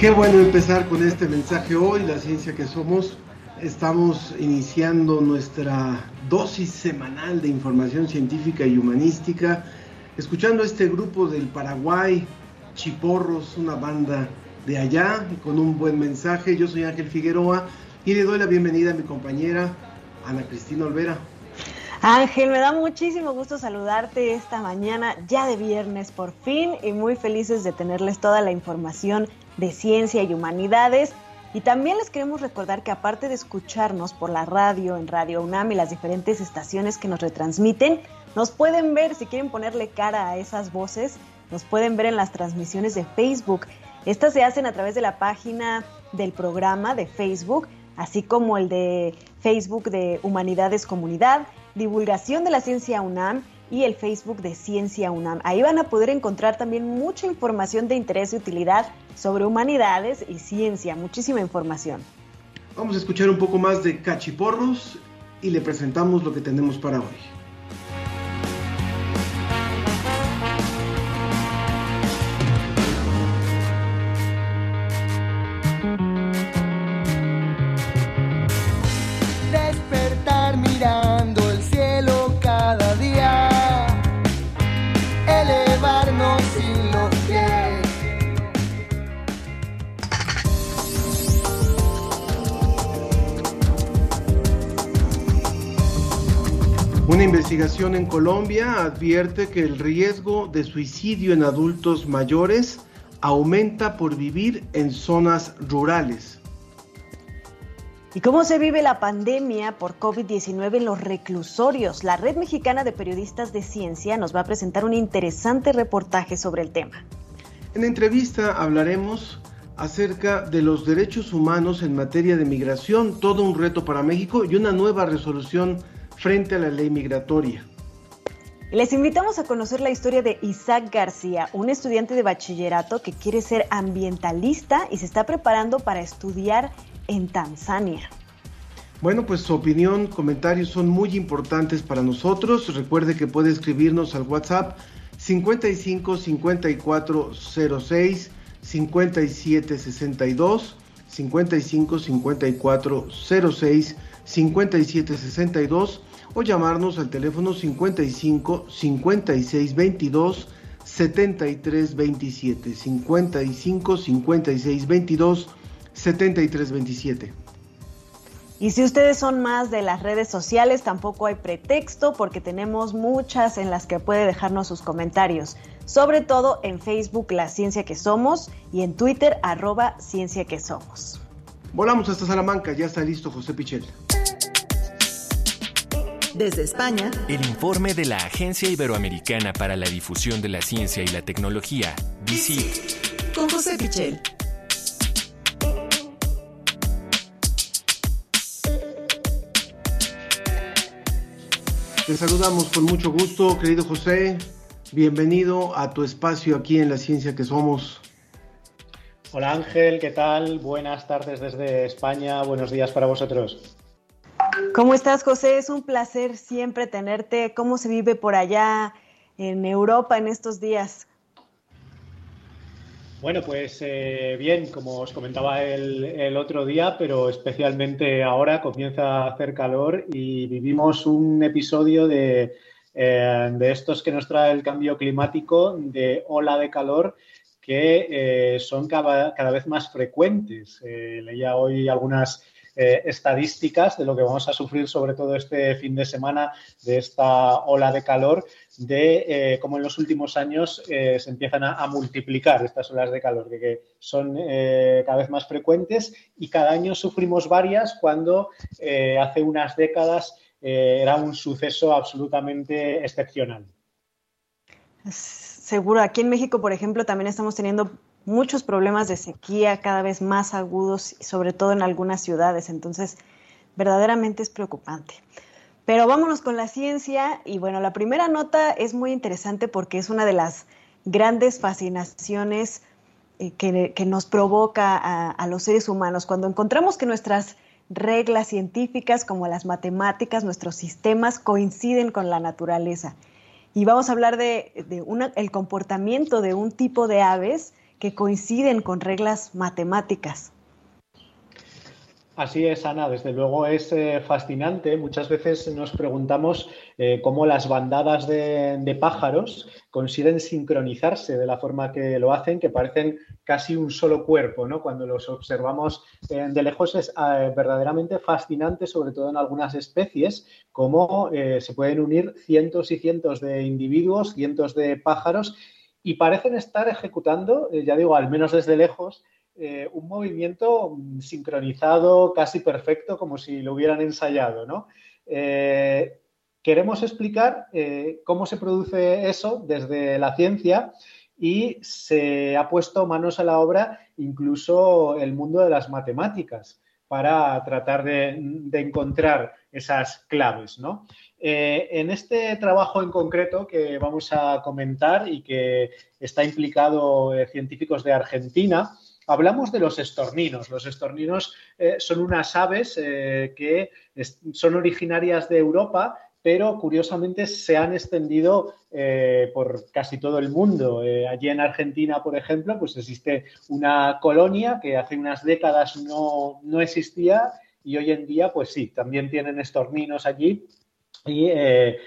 Qué bueno empezar con este mensaje hoy, la ciencia que somos. Estamos iniciando nuestra dosis semanal de información científica y humanística, escuchando a este grupo del Paraguay, Chiporros, una banda de allá, con un buen mensaje. Yo soy Ángel Figueroa y le doy la bienvenida a mi compañera Ana Cristina Olvera. Ángel, me da muchísimo gusto saludarte esta mañana, ya de viernes por fin, y muy felices de tenerles toda la información de ciencia y humanidades. Y también les queremos recordar que aparte de escucharnos por la radio, en Radio UNAM y las diferentes estaciones que nos retransmiten, nos pueden ver, si quieren ponerle cara a esas voces, nos pueden ver en las transmisiones de Facebook. Estas se hacen a través de la página del programa de Facebook, así como el de Facebook de Humanidades Comunidad, Divulgación de la Ciencia UNAM y el Facebook de Ciencia UNAM. Ahí van a poder encontrar también mucha información de interés y utilidad sobre humanidades y ciencia, muchísima información. Vamos a escuchar un poco más de Cachiporros y le presentamos lo que tenemos para hoy. En Colombia advierte que el riesgo de suicidio en adultos mayores aumenta por vivir en zonas rurales. ¿Y cómo se vive la pandemia por COVID-19 en los reclusorios? La Red Mexicana de Periodistas de Ciencia nos va a presentar un interesante reportaje sobre el tema. En la entrevista hablaremos acerca de los derechos humanos en materia de migración, todo un reto para México y una nueva resolución frente a la ley migratoria. Les invitamos a conocer la historia de Isaac García, un estudiante de bachillerato que quiere ser ambientalista y se está preparando para estudiar en Tanzania. Bueno, pues su opinión, comentarios son muy importantes para nosotros. Recuerde que puede escribirnos al WhatsApp 55 54 06 57 62 55 54 06 57 62 o llamarnos al teléfono 55 56 22 73 27 55 56 22 73 27 Y si ustedes son más de las redes sociales, tampoco hay pretexto porque tenemos muchas en las que puede dejarnos sus comentarios. Sobre todo en Facebook La Ciencia que Somos y en Twitter arroba Ciencia que Somos. Volamos hasta Salamanca, ya está listo José Pichel. Desde España, El informe de la Agencia Iberoamericana para la Difusión de la Ciencia y la Tecnología, DICIT. con José Pichel. Te saludamos con mucho gusto, querido José. Bienvenido a tu espacio aquí en La Ciencia que Somos. Hola Ángel, ¿qué tal? Buenas tardes desde España, buenos días para vosotros. ¿Cómo estás, José? Es un placer siempre tenerte. ¿Cómo se vive por allá en Europa en estos días? Bueno, pues eh, bien, como os comentaba el, el, otro día, pero especialmente ahora comienza a hacer calor y vivimos un episodio de, de estos que nos trae el cambio climático, de ola de calor que son cada, cada, vez más frecuentes. leía hoy algunas eh, estadísticas de lo que vamos a sufrir, sobre todo este fin de semana, de esta ola de calor, de eh, cómo en los últimos años eh, se empiezan a, multiplicar estas olas de calor, que son cada vez más frecuentes y cada año sufrimos varias cuando hace unas décadas era un suceso absolutamente excepcional. Seguro, aquí en México, por ejemplo, también estamos teniendo muchos problemas de sequía cada vez más agudos, sobre todo en algunas ciudades. Entonces, verdaderamente es preocupante. Pero vámonos con la ciencia. Y bueno, la primera nota es muy interesante porque es una de las grandes fascinaciones eh, que, nos provoca a, los seres humanos. Cuando encontramos que nuestras reglas científicas como las matemáticas, nuestros sistemas coinciden con la naturaleza. Y vamos a hablar de, comportamiento de un tipo de aves que coinciden con reglas matemáticas. Así es, Ana. Desde luego es eh, fascinante. Muchas veces nos preguntamos eh, cómo las bandadas de, pájaros consiguen sincronizarse de la forma que lo hacen, que parecen casi un solo cuerpo, ¿no? Cuando los observamos eh, de lejos es verdaderamente fascinante, sobre todo en algunas especies, cómo se pueden unir cientos y cientos de individuos, cientos de pájaros y parecen estar ejecutando, eh, ya digo, al menos desde lejos, eh, un movimiento mm, sincronizado, casi perfecto, como si lo hubieran ensayado, ¿no? Eh, queremos explicar cómo se produce eso desde la ciencia y se ha puesto manos a la obra incluso el mundo de las matemáticas para tratar de, de encontrar esas claves, ¿no? Eh, en este trabajo en concreto que vamos a comentar y que está implicado eh, científicos de Argentina, hablamos de los estorninos. Los estorninos eh, son unas aves que son originarias de Europa, pero curiosamente se han extendido por casi todo el mundo. allí en Argentina, por ejemplo, pues existe una colonia que hace unas décadas no, no existía y hoy en día, pues sí, también tienen estorninos allí y eh,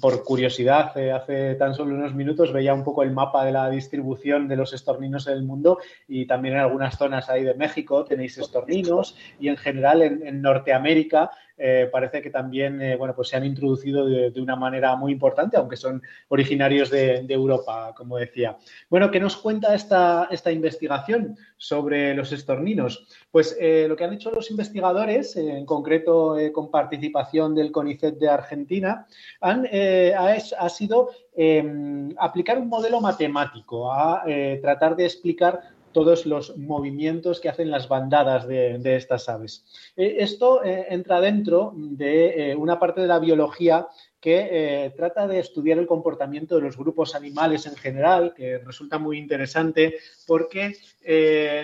por curiosidad, eh, hace tan solo unos minutos veía un poco el mapa de la distribución de los estorninos en el mundo y también en algunas zonas ahí de México tenéis estorninos y en general en Norteamérica eh, parece que también eh, bueno, pues se han introducido de, una manera muy importante, aunque son originarios de, Europa, como decía. Bueno, ¿qué nos cuenta esta, esta investigación sobre los estorninos? Pues eh, lo que han hecho los investigadores, en concreto con participación del CONICET de Argentina, han, ha, sido em, aplicar un modelo matemático, a tratar de explicar todos los movimientos que hacen las bandadas de, estas aves. Eh, esto eh, entra dentro de eh, una parte de la biología que trata de estudiar el comportamiento de los grupos animales en general, que resulta muy interesante porque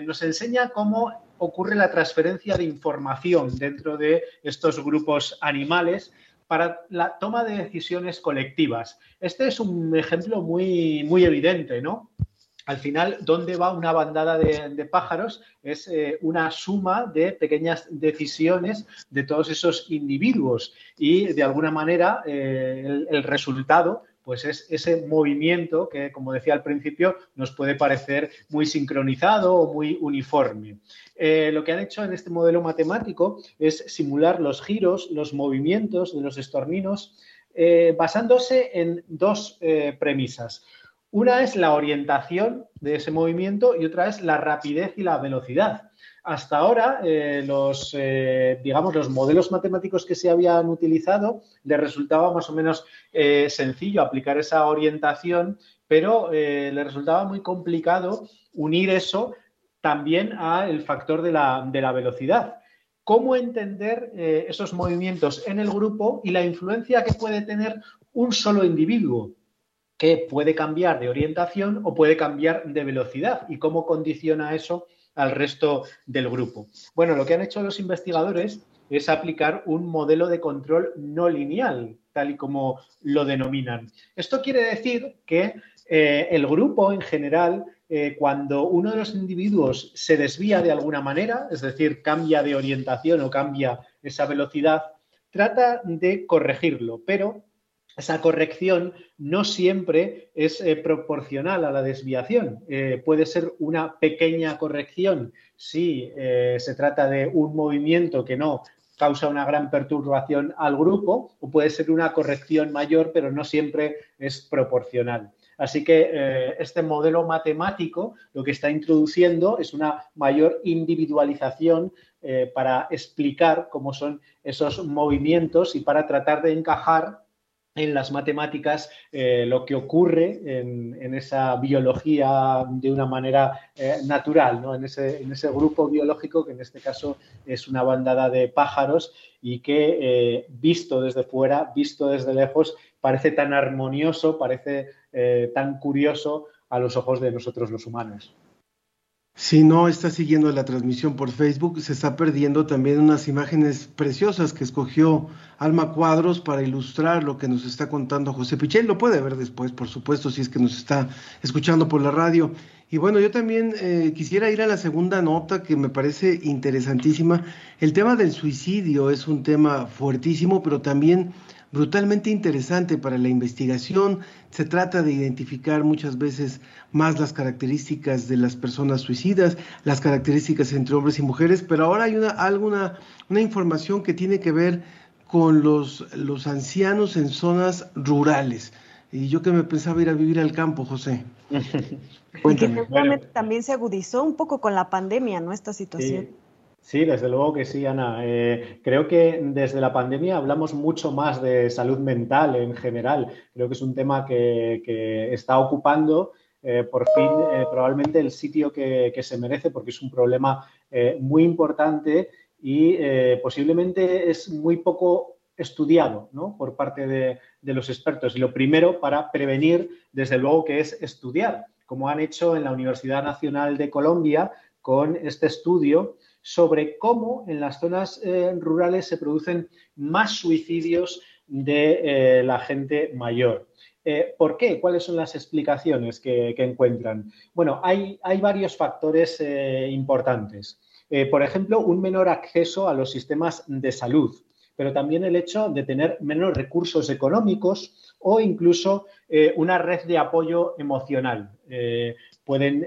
nos enseña cómo ocurre la transferencia de información dentro de estos grupos animales para la toma de decisiones colectivas. Este es un ejemplo muy, muy evidente, ¿no? Al final, ¿dónde va una bandada de, pájaros? Es eh, una suma de pequeñas decisiones de todos esos individuos y de alguna manera eh, el, resultado pues es ese movimiento que, como decía al principio, nos puede parecer muy sincronizado o muy uniforme. Eh, lo que han hecho en este modelo matemático es simular los giros, los movimientos de los estorninos, basándose en dos premisas. Una es la orientación de ese movimiento y otra es la rapidez y la velocidad. Hasta ahora, eh, los, eh, digamos, los modelos matemáticos que se habían utilizado les resultaba más o menos eh, sencillo aplicar esa orientación, pero le resultaba muy complicado unir eso también al factor de la, de la velocidad. ¿Cómo entender esos movimientos en el grupo y la influencia que puede tener un solo individuo? Que puede cambiar de orientación o puede cambiar de velocidad y cómo condiciona eso al resto del grupo. Bueno, lo que han hecho los investigadores es aplicar un modelo de control no lineal, tal y como lo denominan. Esto quiere decir que eh, el grupo en general, eh, cuando uno de los individuos se desvía de alguna manera, es decir, cambia de orientación o cambia esa velocidad, trata de corregirlo, pero esa corrección no siempre es eh, proporcional a la desviación. Eh, puede ser una pequeña corrección si eh, se trata de un movimiento que no causa una gran perturbación al grupo, o puede ser una corrección mayor, pero no siempre es proporcional. Así que este modelo matemático lo que está introduciendo es una mayor individualización para explicar cómo son esos movimientos y para tratar de encajar en las matemáticas eh, lo que ocurre en, esa biología de una manera eh, natural, ¿no? en, ese, grupo biológico que en este caso es una bandada de pájaros y que eh, visto desde fuera, visto desde lejos, parece tan armonioso, parece tan curioso a los ojos de nosotros los humanos. Si no está siguiendo la transmisión por Facebook, se está perdiendo también unas imágenes preciosas que escogió Alma Cuadros para ilustrar lo que nos está contando José Pichel. Lo puede ver después, por supuesto, si es que nos está escuchando por la radio. Y bueno, yo también eh, quisiera ir a la segunda nota que me parece interesantísima. El tema del suicidio es un tema fuertísimo, pero también brutalmente interesante para la investigación. Se trata de identificar muchas veces más las características de las personas suicidas, las características entre hombres y mujeres, pero ahora hay una, alguna, una información que tiene que ver con los, los ancianos en zonas rurales. Y yo que me pensaba ir a vivir al campo, José. y que seguramente también se agudizó un poco con la pandemia, ¿no? Esta situación. Sí, desde luego que sí, Ana. Eh, creo que desde la pandemia hablamos mucho más de salud mental en general. Creo que es un tema que, está ocupando eh, por fin eh, probablemente el sitio que, se merece porque es un problema muy importante y posiblemente es muy poco estudiado por parte de, de los expertos. Y lo primero para prevenir, desde luego, que es estudiar, como han hecho en la Universidad Nacional de Colombia con este estudio sobre cómo en las zonas eh, rurales se producen más suicidios de eh, la gente mayor. Eh, ¿Por qué? ¿Cuáles son las explicaciones que, encuentran? Bueno, hay, varios factores importantes. por ejemplo, un menor acceso a los sistemas de salud, pero también el hecho de tener menos recursos económicos o incluso una red de apoyo emocional pueden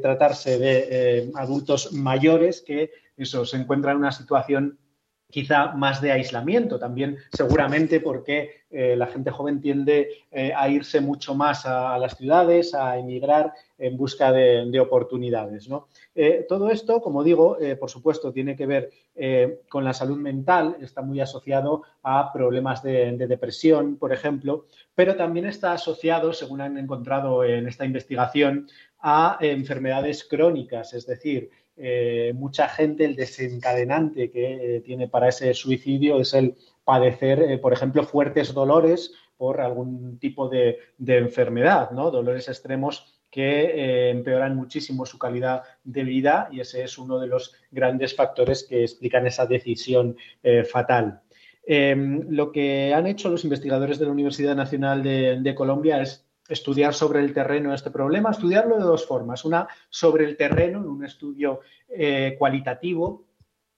tratarse de adultos mayores que eso, se encuentran en una situación quizá más de aislamiento, también seguramente porque eh, la gente joven tiende a irse mucho más a, las ciudades, a emigrar en busca de, oportunidades. todo esto, como digo, por supuesto, tiene que ver con la salud mental, está muy asociado a problemas de, depresión, por ejemplo, pero también está asociado, según han encontrado en esta investigación, a enfermedades crónicas, es decir, eh, mucha gente el desencadenante que eh, tiene para ese suicidio es el padecer, eh, por ejemplo, fuertes dolores por algún tipo de, enfermedad, ¿no? Dolores extremos que empeoran muchísimo su calidad de vida y ese es uno de los grandes factores que explican esa decisión fatal. Em, lo que han hecho los investigadores de la Universidad Nacional de Colombia es estudiar sobre el terreno este problema, estudiarlo de dos formas. Una sobre el terreno, en un estudio eh, cualitativo,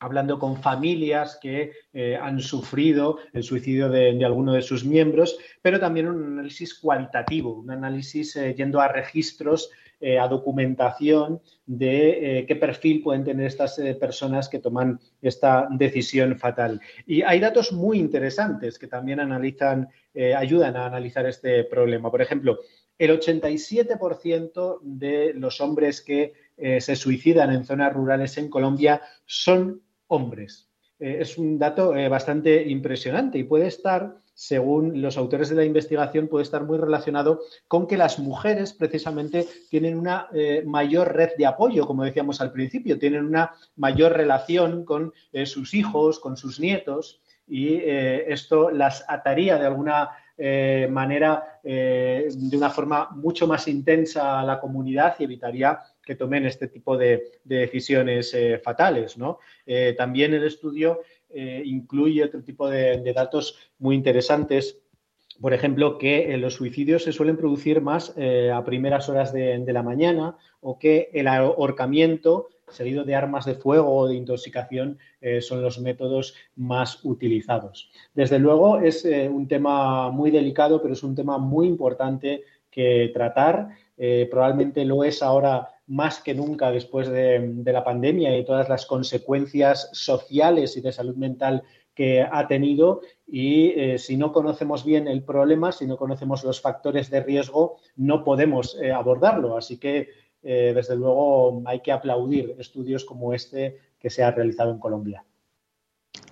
hablando con familias que eh, han sufrido el suicidio de, alguno de sus miembros, pero también un análisis cualitativo, un análisis eh, yendo a registros eh, a documentación de eh, qué perfil pueden tener estas eh, personas que toman esta decisión fatal. Y hay datos muy interesantes que también analizan, ayudan a analizar este problema. Por ejemplo, el 87% de los hombres que se suicidan en zonas rurales en Colombia son hombres. es un dato bastante impresionante y puede estar según los autores de la investigación, puede estar muy relacionado con que las mujeres precisamente tienen una eh, mayor red de apoyo, como decíamos al principio, tienen una mayor relación con eh, sus hijos, con sus nietos, y eh, esto las ataría de alguna manera de una forma mucho más intensa a la comunidad y evitaría que tomen este tipo de, decisiones fatales. también el estudio eh, incluye otro tipo de, datos muy interesantes. Por ejemplo, que eh, los suicidios se suelen producir más eh, a primeras horas de, la mañana o que el ahorcamiento seguido de armas de fuego o de intoxicación, son los métodos más utilizados. Desde luego es un tema muy delicado, pero es un tema muy importante que tratar. Probablemente lo es ahora más que nunca después de, la pandemia y todas las consecuencias sociales y de salud mental que ha tenido y si no conocemos bien el problema, si no conocemos los factores de riesgo, no podemos abordarlo. Así que eh, desde luego hay que aplaudir estudios como este que se ha realizado en Colombia.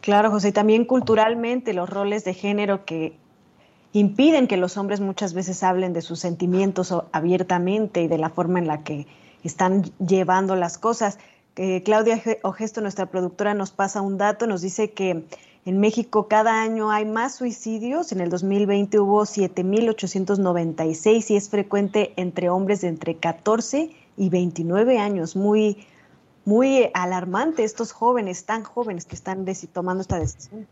Claro, José, y también culturalmente los roles de género que impiden que los hombres muchas veces hablen de sus sentimientos abiertamente y de la forma en la que están llevando las cosas. Eh, Claudia Ogesto, nuestra productora, nos pasa un dato, nos dice que en México cada año hay más suicidios. En el 2020 hubo 7.896 y es frecuente entre hombres de entre 14 y 29 años. Muy, muy alarmante estos jóvenes, tan jóvenes que están tomando esta decisión.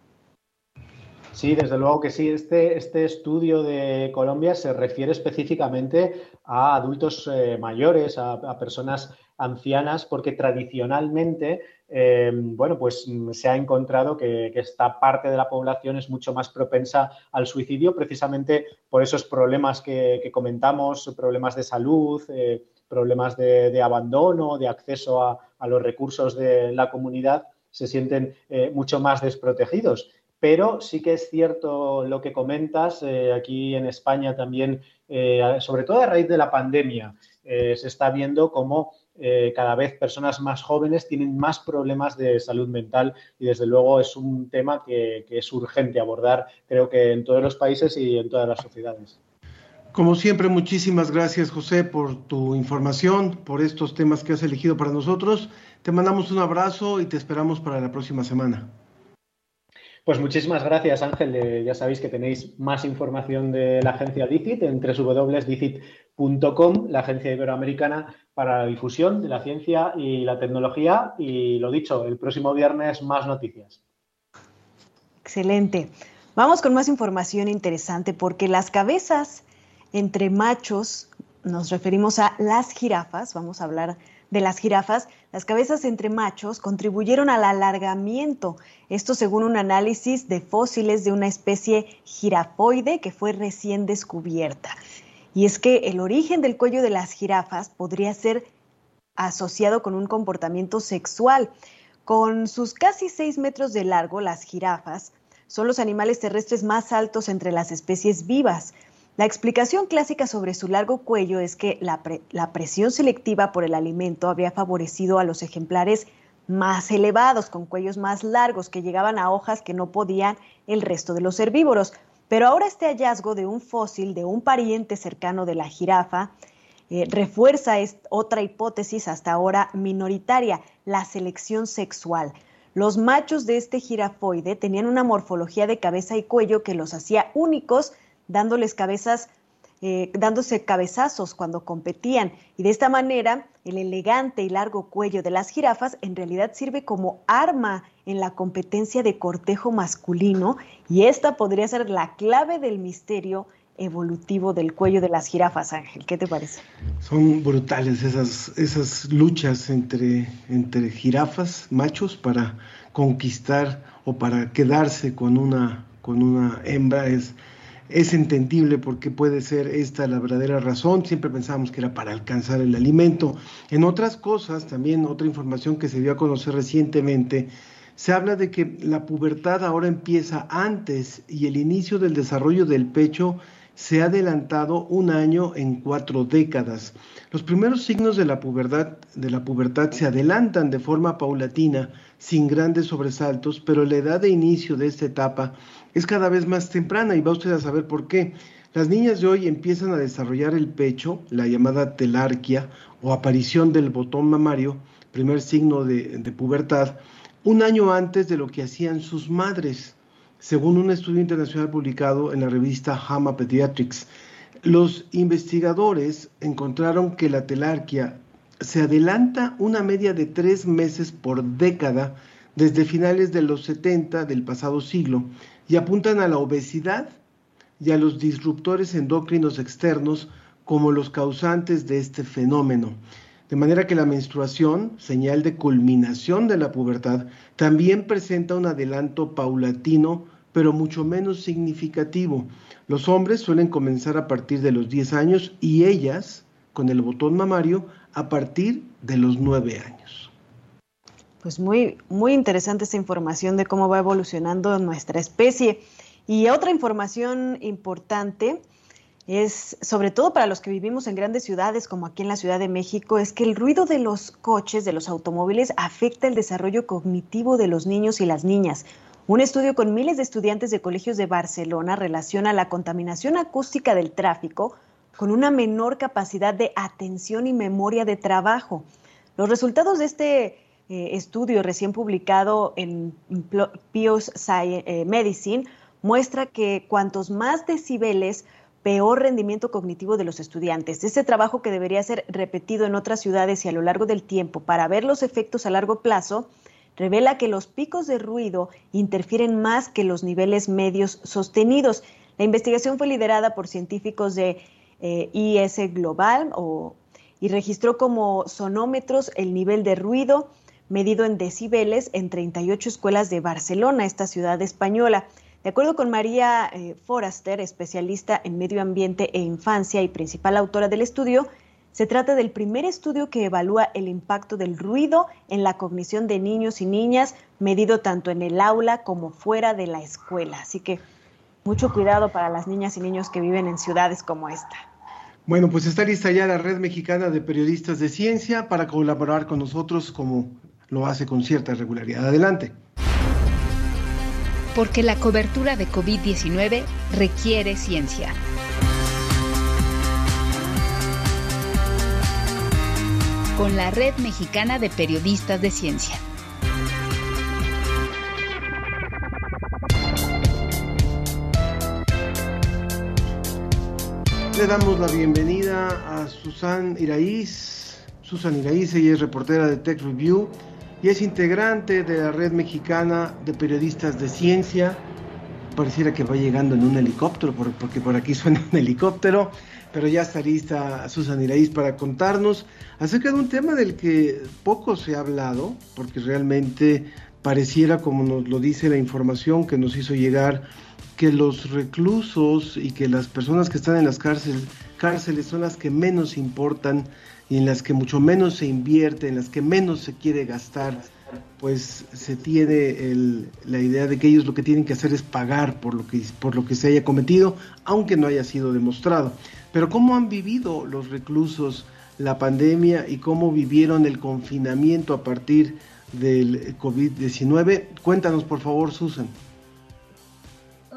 Sí, desde luego que sí. Este, este estudio de Colombia se refiere específicamente a adultos eh, mayores, a, personas ancianas, porque tradicionalmente, eh, bueno, pues mm, se ha encontrado que, esta parte de la población es mucho más propensa al suicidio, precisamente por esos problemas que, comentamos, problemas de salud, eh, problemas de, abandono, de acceso a, los recursos de la comunidad, se sienten mucho más desprotegidos. Pero sí que es cierto lo que comentas, eh, aquí en España también, eh, sobre todo a raíz de la pandemia, eh, se está viendo cómo cada vez personas más jóvenes tienen más problemas de salud mental y desde luego es un tema que, que es urgente abordar, creo que en todos los países y en todas las sociedades. Como siempre, muchísimas gracias José por tu información, por estos temas que has elegido para nosotros. Te mandamos un abrazo y te esperamos para la próxima semana. Pues muchísimas gracias, Ángel. Eh, ya sabéis que tenéis más información de la agencia DICIT en www.dicit.com, la agencia iberoamericana para la difusión de la ciencia y la tecnología. Y lo dicho, el próximo viernes más noticias. Excelente. Vamos con más información interesante porque las cabezas entre machos, nos referimos a las jirafas, vamos a hablar de las jirafas, las cabezas entre machos contribuyeron al alargamiento, esto según un análisis de fósiles de una especie girafoide que fue recién descubierta. Y es que el origen del cuello de las jirafas podría ser asociado con un comportamiento sexual. Con sus casi 6 metros de largo, las jirafas son los animales terrestres más altos entre las especies vivas. La explicación clásica sobre su largo cuello es que la, presión selectiva por el alimento había favorecido a los ejemplares más elevados, con cuellos más largos, que llegaban a hojas que no podían el resto de los herbívoros. Pero ahora este hallazgo de un fósil de un pariente cercano de la jirafa eh, refuerza otra hipótesis hasta ahora minoritaria, la selección sexual. Los machos de este jirafoide tenían una morfología de cabeza y cuello que los hacía únicos dándoles cabezas, eh, dándose cabezazos cuando competían. Y de esta manera, el elegante y largo cuello de las jirafas en realidad sirve como arma en la competencia de cortejo masculino y esta podría ser la clave del misterio evolutivo del cuello de las jirafas, Ángel. ¿Qué te parece? Son brutales esas, esas luchas entre, entre jirafas, machos, para conquistar o para quedarse con una, con una hembra. Es, es entendible porque puede ser esta la verdadera razón. Siempre pensábamos que era para alcanzar el alimento. En otras cosas, también otra información que se dio a conocer recientemente, se habla de que la pubertad ahora empieza antes y el inicio del desarrollo del pecho se ha adelantado un año en cuatro décadas. Los primeros signos de la pubertad, de la pubertad se adelantan de forma paulatina, sin grandes sobresaltos, pero la edad de inicio de esta etapa es cada vez más temprana y va usted a saber por qué. Las niñas de hoy empiezan a desarrollar el pecho, la llamada telarquia o aparición del botón mamario, primer signo de, pubertad, un año antes de lo que hacían sus madres, según un estudio internacional publicado en la revista JAMA Pediatrics. Los investigadores encontraron que la telarquia se adelanta una media de tres meses por década desde finales de los 70 del pasado siglo y apuntan a la obesidad y a los disruptores endocrinos externos como los causantes de este fenómeno. De manera que la menstruación, señal de culminación de la pubertad, también presenta un adelanto paulatino, pero mucho menos significativo. Los hombres suelen comenzar a partir de los 10 años y ellas, con el botón mamario, a partir de los 9 años. Pues muy, muy interesante esta información de cómo va evolucionando nuestra especie. Y otra información importante es, sobre todo para los que vivimos en grandes ciudades como aquí en la Ciudad de México, es que el ruido de los coches, de los automóviles, afecta el desarrollo cognitivo de los niños y las niñas. Un estudio con miles de estudiantes de colegios de Barcelona relaciona la contaminación acústica del tráfico con una menor capacidad de atención y memoria de trabajo. Los resultados de este eh, estudio recién publicado en PIOS eh, Medicine muestra que cuantos más decibeles, peor rendimiento cognitivo de los estudiantes. Este trabajo que debería ser repetido en otras ciudades y a lo largo del tiempo para ver los efectos a largo plazo, revela que los picos de ruido interfieren más que los niveles medios sostenidos. La investigación fue liderada por científicos de eh, IS Global y registró como sonómetros el nivel de ruido medido en decibeles en 38 escuelas de Barcelona, esta ciudad española. De acuerdo con María eh, Foraster, especialista en medio ambiente e infancia y principal autora del estudio, se trata del primer estudio que evalúa el impacto del ruido en la cognición de niños y niñas, medido tanto en el aula como fuera de la escuela. Así que mucho cuidado para las niñas y niños que viven en ciudades como esta. Bueno, pues está lista ya la Red Mexicana de Periodistas de Ciencia para colaborar con nosotros como lo hace con cierta regularidad. Adelante porque la cobertura de COVID-19 requiere ciencia. Con la Red Mexicana de Periodistas de Ciencia. Le damos la bienvenida a Susan Iraíz. Susan Iraíz, ella es reportera de Tech Review y es integrante de la Red Mexicana de Periodistas de Ciencia. Pareciera que va llegando en un helicóptero, porque por aquí suena un helicóptero, pero ya está lista Susan Iraíz para contarnos acerca de un tema del que poco se ha hablado, porque realmente pareciera, como nos lo dice la información que nos hizo llegar, que los reclusos y que las personas que están en las cárceles, cárceles son las que menos importan y en las que mucho menos se invierte, en las que menos se quiere gastar, pues se tiene la idea de que ellos lo que tienen que hacer es pagar por lo que, por lo que se haya cometido, aunque no haya sido demostrado. Pero ¿cómo han vivido los reclusos la pandemia y cómo vivieron el confinamiento a partir del COVID-19? Cuéntanos, por favor, Susan.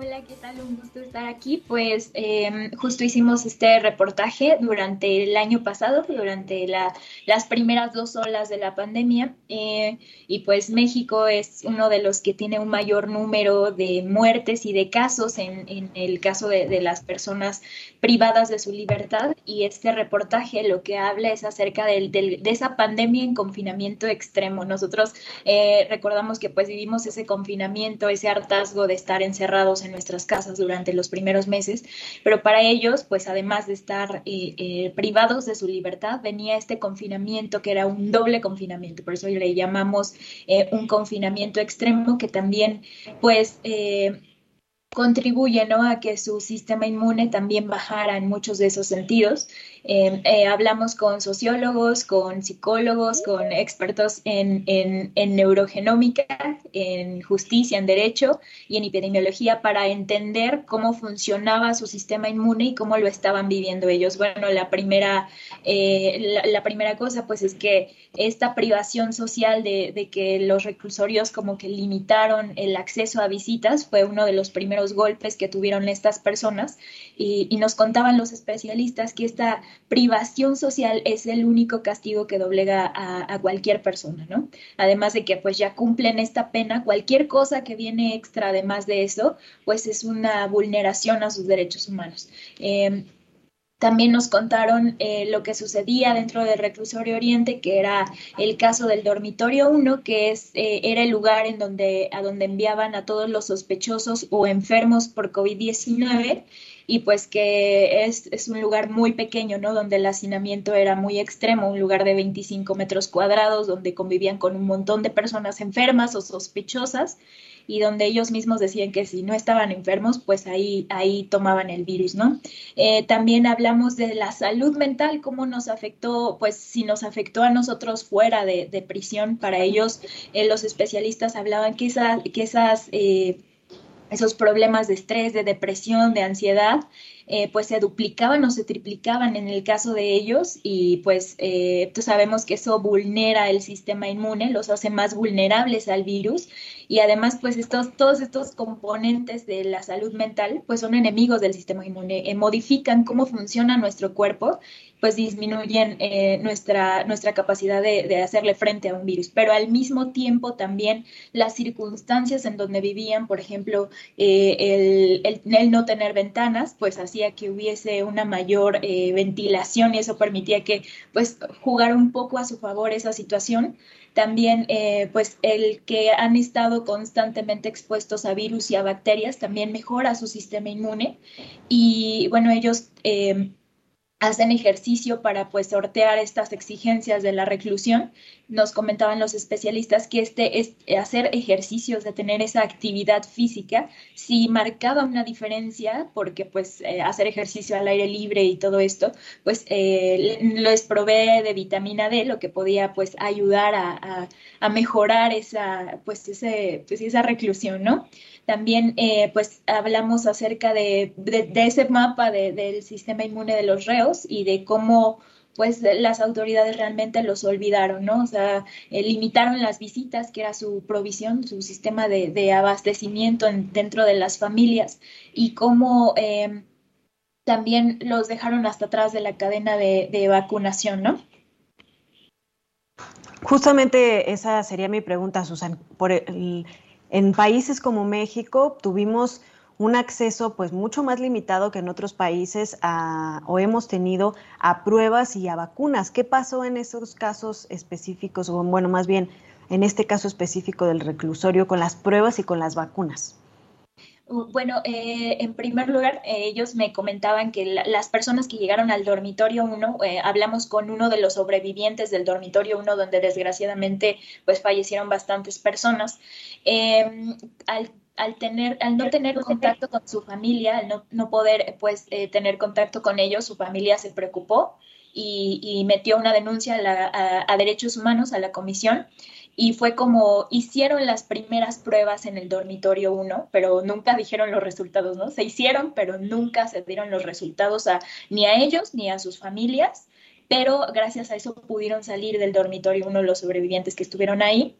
Hola, ¿qué tal? Un gusto estar aquí. Pues em, justo hicimos este reportaje durante el año pasado, durante las primeras dos olas de la pandemia. Eh, y pues México es uno de los que tiene un mayor número de muertes y de casos en, el caso de, las personas privadas de su libertad. Y este reportaje lo que habla es acerca de esa pandemia en confinamiento extremo. Nosotros eh, recordamos que pues vivimos ese confinamiento, ese hartazgo de estar encerrados en nuestras casas durante los primeros meses, pero para ellos, pues además de estar eh, eh, privados de su libertad, venía este confinamiento que era un doble confinamiento, por eso le llamamos eh, un confinamiento extremo que también, pues, contribuye ¿no? a que su sistema inmune también bajara en muchos de esos sentidos. Eh, eh, hablamos con sociólogos, con psicólogos, con expertos en, en, neurogenómica, en justicia, en derecho y en epidemiología para entender cómo funcionaba su sistema inmune y cómo lo estaban viviendo ellos. Bueno, la primera, eh, la, primera cosa pues es que esta privación social de, de que los reclusorios como que limitaron el acceso a visitas fue uno de los primeros golpes que tuvieron estas personas y, y nos contaban los especialistas que esta privación social es el único castigo que doblega a, cualquier persona, ¿no? Además de que pues ya cumplen esta pena, cualquier cosa que viene extra además de eso, pues es una vulneración a sus derechos humanos. Em, también nos contaron eh, lo que sucedía dentro del reclusorio Oriente, que era el caso del dormitorio 1, que es, eh, era el lugar en donde, a donde enviaban a todos los sospechosos o enfermos por COVID-19 y pues que es, es, un lugar muy pequeño, ¿no? Donde el hacinamiento era muy extremo, un lugar de 25 metros cuadrados, donde convivían con un montón de personas enfermas o sospechosas y donde ellos mismos decían que si no estaban enfermos, pues ahí, ahí tomaban el virus, ¿no? Eh, también hablamos de la salud mental, cómo nos afectó, pues si nos afectó a nosotros fuera de, prisión, para ellos eh, los especialistas hablaban que, que esas... Eh, esos problemas de estrés, de depresión, de ansiedad, eh, pues se duplicaban o se triplicaban en el caso de ellos y pues eh, sabemos que eso vulnera el sistema inmune, los hace más vulnerables al virus y además pues estos, todos estos componentes de la salud mental pues son enemigos del sistema inmune, eh, modifican cómo funciona nuestro cuerpo pues disminuyen eh, nuestra, nuestra capacidad de, hacerle frente a un virus. Pero al mismo tiempo también las circunstancias en donde vivían, por ejemplo, eh, el, no tener ventanas, pues hacía que hubiese una mayor eh, ventilación y eso permitía que pues jugara un poco a su favor esa situación. También, pues, el que han estado constantemente expuestos a virus y a bacterias también mejora su sistema inmune. Y bueno, ellos hacen ejercicio para pues sortear estas exigencias de la reclusión. Nos comentaban los especialistas que este es hacer ejercicios, de tener esa actividad física, sí marcaba una diferencia porque pues eh, hacer ejercicio al aire libre y todo esto, pues eh, les provee de vitamina D, lo que podía pues ayudar a, a, mejorar esa pues, ese, pues, esa reclusión, ¿no? También eh, pues hablamos acerca de, ese mapa del sistema inmune de los reos y de cómo pues las autoridades realmente los olvidaron, ¿no? O sea, eh, limitaron las visitas, que era su provisión, su sistema de, abastecimiento dentro de las familias, y cómo eh, también los dejaron hasta atrás de la cadena de, de, vacunación, ¿no? Justamente esa sería mi pregunta, Susan. Por el, en países como México tuvimos un acceso pues mucho más limitado que en otros países o hemos tenido a pruebas y a vacunas. ¿Qué pasó en esos casos específicos o bueno, más bien en este caso específico del reclusorio con las pruebas y con las vacunas? Bueno, eh, en primer lugar, eh, ellos me comentaban que las personas que llegaron al dormitorio 1, eh, hablamos con uno de los sobrevivientes del dormitorio 1, donde desgraciadamente pues fallecieron bastantes personas. Em, al, al, tener, al no tener contacto con su familia, al no, no poder pues tener contacto con ellos, su familia se preocupó y, y metió una denuncia a, a derechos humanos a la comisión y fue como hicieron las primeras pruebas en el dormitorio 1, pero nunca dijeron los resultados, ¿no? Se hicieron, pero nunca se dieron los resultados a, ni a ellos ni a sus familias, pero gracias a eso pudieron salir del dormitorio 1 los sobrevivientes que estuvieron ahí.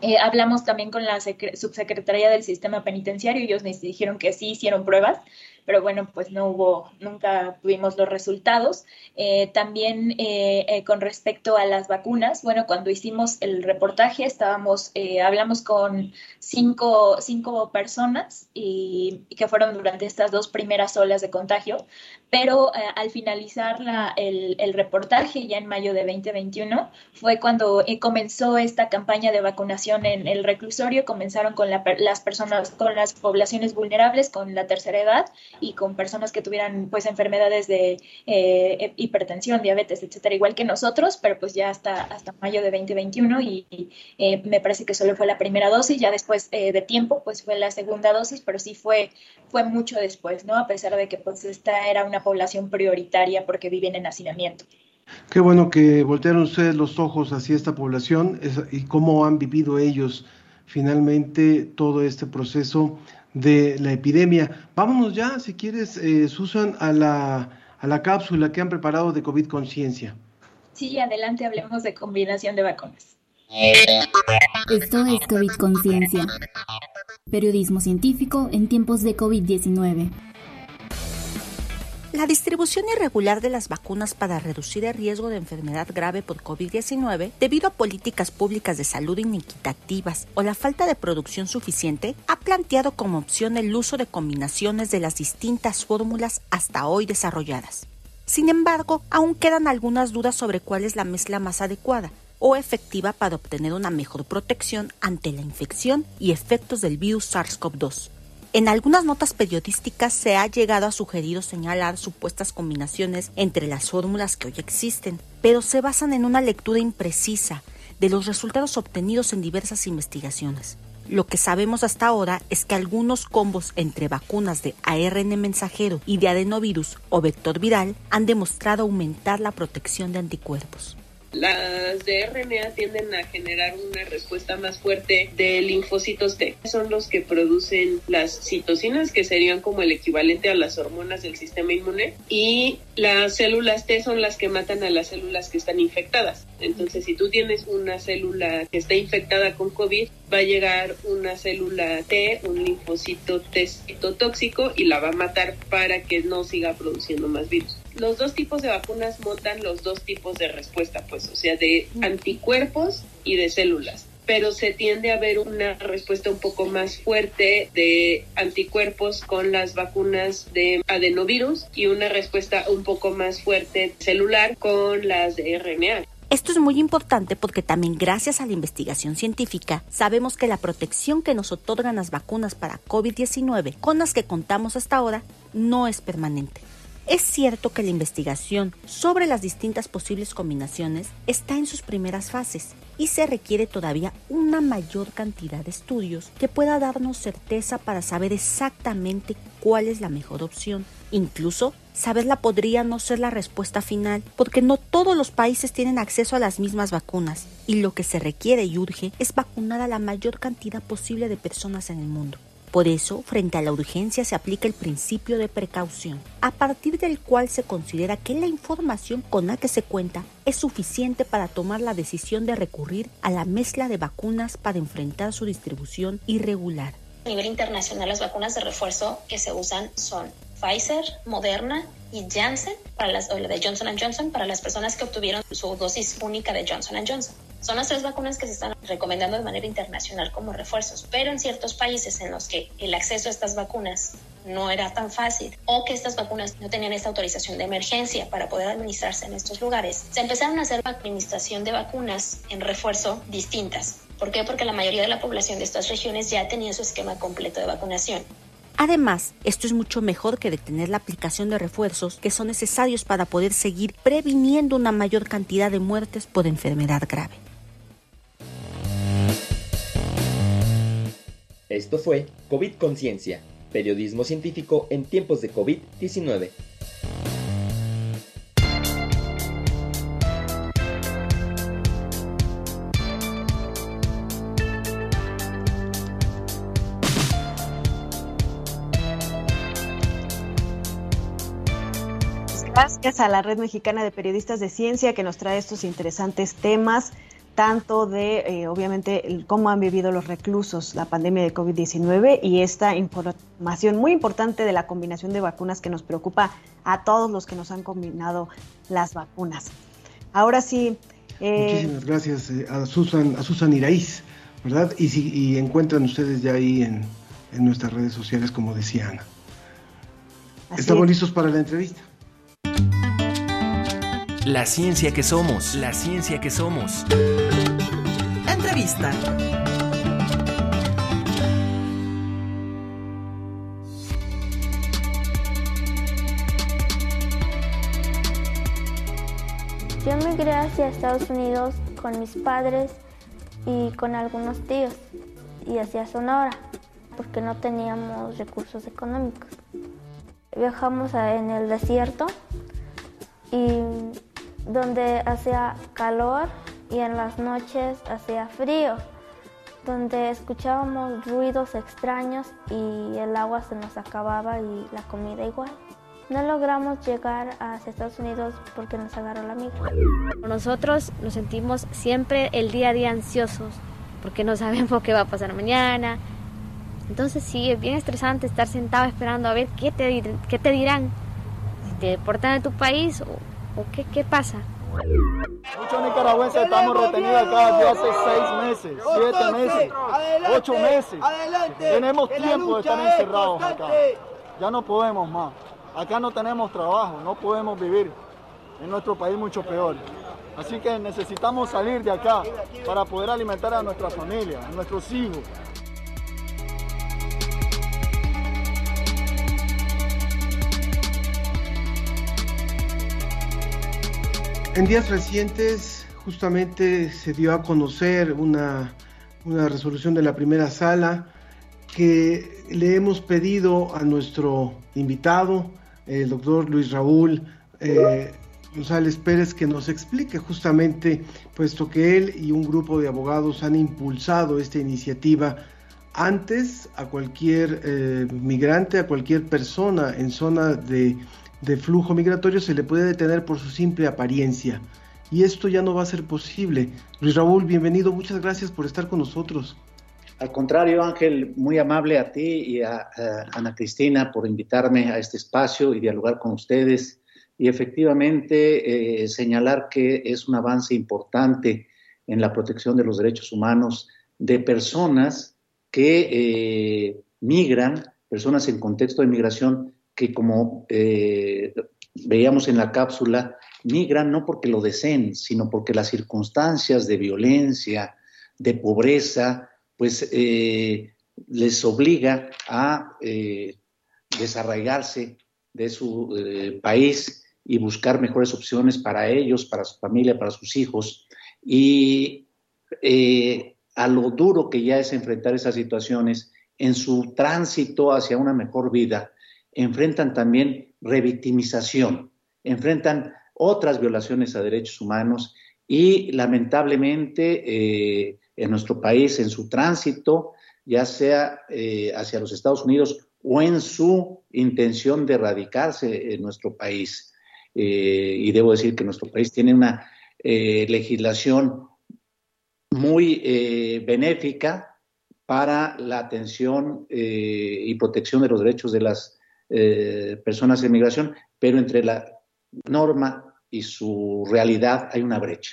Eh, hablamos también con la subsecretaría del sistema penitenciario y ellos nos dijeron que sí hicieron pruebas, pero bueno, pues no hubo, nunca tuvimos los resultados. Eh, también eh, eh, con respecto a las vacunas, bueno, cuando hicimos el reportaje estábamos, hablamos con cinco, cinco personas y, que fueron durante estas dos primeras olas de contagio, pero al finalizar la, el, el, reportaje ya en mayo de 2021 fue cuando comenzó esta campaña de vacunación en el reclusorio, comenzaron con las personas, con las poblaciones vulnerables, con la tercera edad y con personas que tuvieran pues enfermedades de eh, hipertensión, diabetes, etcétera, igual que nosotros, pero pues ya hasta, hasta mayo de 2021 y, eh, me parece que solo fue la primera dosis, ya después eh, de tiempo pues fue la segunda dosis, pero sí fue, fue mucho después, ¿no? A pesar de que pues esta era una población prioritaria porque viven en hacinamiento. Qué bueno que voltearon ustedes los ojos hacia esta población y cómo han vivido ellos finalmente todo este proceso de la epidemia. Vámonos ya, si quieres, eh, Susan, a la, a la cápsula que han preparado de COVID Conciencia. Sí, adelante, hablemos de combinación de vacunas. Esto es COVID Conciencia, periodismo científico en tiempos de COVID-19. La distribución irregular de las vacunas para reducir el riesgo de enfermedad grave por COVID-19 debido a políticas públicas de salud inequitativas o la falta de producción suficiente ha planteado como opción el uso de combinaciones de las distintas fórmulas hasta hoy desarrolladas. Sin embargo, aún quedan algunas dudas sobre cuál es la mezcla más adecuada o efectiva para obtener una mejor protección ante la infección y efectos del virus SARS-CoV-2 En algunas notas periodísticas se ha llegado a sugerir o señalar supuestas combinaciones entre las fórmulas que hoy existen, pero se basan en una lectura imprecisa de los resultados obtenidos en diversas investigaciones. Lo que sabemos hasta ahora es que algunos combos entre vacunas de ARN mensajero y de adenovirus o vector viral han demostrado aumentar la protección de anticuerpos. Las de RNA tienden a generar una respuesta más fuerte de linfocitos T. Son los que producen las citocinas, que serían como el equivalente a las hormonas del sistema inmune. Y las células T son las que matan a las células que están infectadas. Entonces, si tú tienes una célula que está infectada con COVID, va a llegar una célula T, un linfocito T citotóxico, y la va a matar para que no siga produciendo más virus los dos tipos de vacunas montan los dos tipos de respuesta, pues, o sea, de anticuerpos y de células. Pero se tiende a ver una respuesta un poco más fuerte de anticuerpos con las vacunas de adenovirus y una respuesta un poco más fuerte celular con las de RNA. Esto es muy importante porque también gracias a la investigación científica sabemos que la protección que nos otorgan las vacunas para COVID-19 con las que contamos hasta ahora no es permanente. Es cierto que la investigación sobre las distintas posibles combinaciones está en sus primeras fases y se requiere todavía una mayor cantidad de estudios que pueda darnos certeza para saber exactamente cuál es la mejor opción. Incluso saberla podría no ser la respuesta final porque no todos los países tienen acceso a las mismas vacunas y lo que se requiere y urge es vacunar a la mayor cantidad posible de personas en el mundo. Por eso, frente a la urgencia se aplica el principio de precaución, a partir del cual se considera que la información con la que se cuenta es suficiente para tomar la decisión de recurrir a la mezcla de vacunas para enfrentar su distribución irregular. A nivel internacional, las vacunas de refuerzo que se usan son Pfizer, Moderna y Janssen, para las, o la de Johnson Johnson, para las personas que obtuvieron su dosis única de Johnson Johnson. Son las tres vacunas que se están recomendando de manera internacional como refuerzos, pero en ciertos países en los que el acceso a estas vacunas no era tan fácil o que estas vacunas no tenían esta autorización de emergencia para poder administrarse en estos lugares, se empezaron a hacer administración de vacunas en refuerzo distintas. ¿Por qué? Porque la mayoría de la población de estas regiones ya tenía su esquema completo de vacunación. Además, esto es mucho mejor que detener la aplicación de refuerzos que son necesarios para poder seguir previniendo una mayor cantidad de muertes por enfermedad grave. Esto fue COVID Conciencia, periodismo científico en tiempos de COVID-19. Gracias a la Red Mexicana de Periodistas de Ciencia que nos trae estos interesantes temas tanto de, eh, obviamente, cómo han vivido los reclusos la pandemia de COVID-19 y esta información muy importante de la combinación de vacunas que nos preocupa a todos los que nos han combinado las vacunas. Ahora sí. Eh, Muchísimas gracias eh, a Susan, a Susan Iraíz, ¿verdad? Y, si, y encuentran ustedes ya ahí en, en nuestras redes sociales, como decía Ana. Estamos listos para la entrevista. La ciencia que somos, la ciencia que somos. Entrevista. Yo migré hacia Estados Unidos con mis padres y con algunos tíos y hacia Sonora porque no teníamos recursos económicos. Viajamos en el desierto y donde hacía calor y en las noches hacía frío, donde escuchábamos ruidos extraños y el agua se nos acababa y la comida igual. No logramos llegar a Estados Unidos porque nos agarró la migra. Nosotros nos sentimos siempre el día a día ansiosos porque no sabemos qué va a pasar mañana. Entonces sí, es bien estresante estar sentado esperando a ver qué te, qué te dirán, si te deportan de tu país o qué, qué pasa? Muchos nicaragüenses estamos retenidos acá desde hace seis meses, siete meses, ocho meses. Tenemos tiempo de estar encerrados acá. Ya no podemos más. Acá no tenemos trabajo, no podemos vivir. En nuestro país mucho peor. Así que necesitamos salir de acá para poder alimentar a nuestra familia, a nuestros hijos. En días recientes justamente se dio a conocer una, resolución de la primera sala que le hemos pedido a nuestro invitado, el doctor Luis Raúl eh, González Pérez, que nos explique justamente, puesto que él y un grupo de abogados han impulsado esta iniciativa antes a cualquier eh, migrante, a cualquier persona en zona de, de flujo migratorio se le puede detener por su simple apariencia. Y esto ya no va a ser posible. Luis Raúl, bienvenido, muchas gracias por estar con nosotros. Al contrario, Ángel, muy amable a ti y a, Ana Cristina por invitarme a este espacio y dialogar con ustedes. Y efectivamente eh, señalar que es un avance importante en la protección de los derechos humanos de personas que eh, migran, personas en contexto de migración que como eh, veíamos en la cápsula, migran no porque lo deseen, sino porque las circunstancias de violencia, de pobreza, pues eh, les obliga a eh, desarraigarse de su país y buscar mejores opciones para ellos, para su familia, para sus hijos. Y a lo duro que ya es enfrentar esas situaciones, en su tránsito hacia una mejor vida, enfrentan también revictimización, enfrentan otras violaciones a derechos humanos y lamentablemente en nuestro país en su tránsito, ya sea eh, hacia los Estados Unidos o en su intención de radicarse en nuestro país. Eh, y debo decir que nuestro país tiene una eh, legislación muy benéfica para la atención y protección de los derechos de las personas en migración, pero entre la norma y su realidad hay una brecha.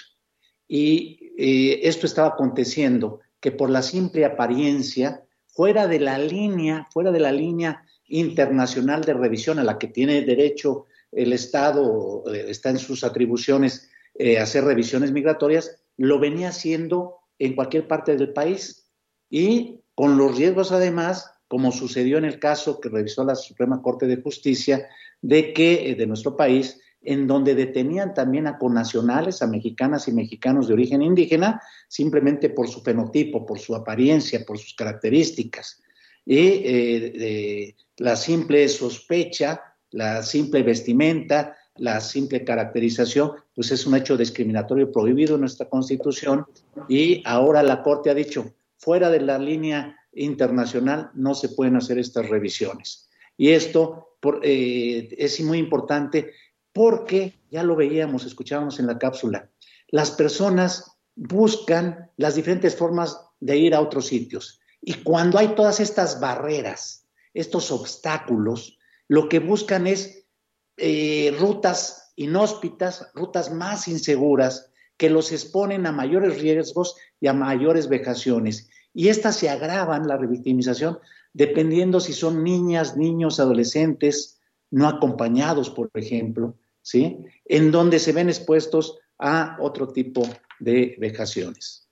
Y eh, esto estaba aconteciendo, que por la simple apariencia, fuera de la línea, fuera de la línea internacional de revisión a la que tiene derecho el Estado, eh, está en sus atribuciones eh, hacer revisiones migratorias, lo venía haciendo en cualquier parte del país y con los riesgos además, como sucedió en el caso que revisó la Suprema Corte de Justicia, de que de nuestro país en donde detenían también a conacionales, a mexicanas y mexicanos de origen indígena, simplemente por su fenotipo, por su apariencia, por sus características. Y eh, la simple sospecha, la simple vestimenta, la simple caracterización, pues es un hecho discriminatorio prohibido en nuestra Constitución y ahora la Corte ha dicho, fuera de la línea internacional no se pueden hacer estas revisiones. Y esto eh, es muy importante porque ya lo veíamos, escuchábamos en la cápsula, las personas buscan las diferentes formas de ir a otros sitios. Y cuando hay todas estas barreras, estos obstáculos, lo que buscan es eh, rutas inhóspitas, rutas más inseguras, que los exponen a mayores riesgos y a mayores vejaciones. Y estas se agravan, la revictimización, dependiendo si son niñas, niños, adolescentes, no acompañados, por ejemplo, ¿sí? En donde se ven expuestos a otro tipo de vejaciones.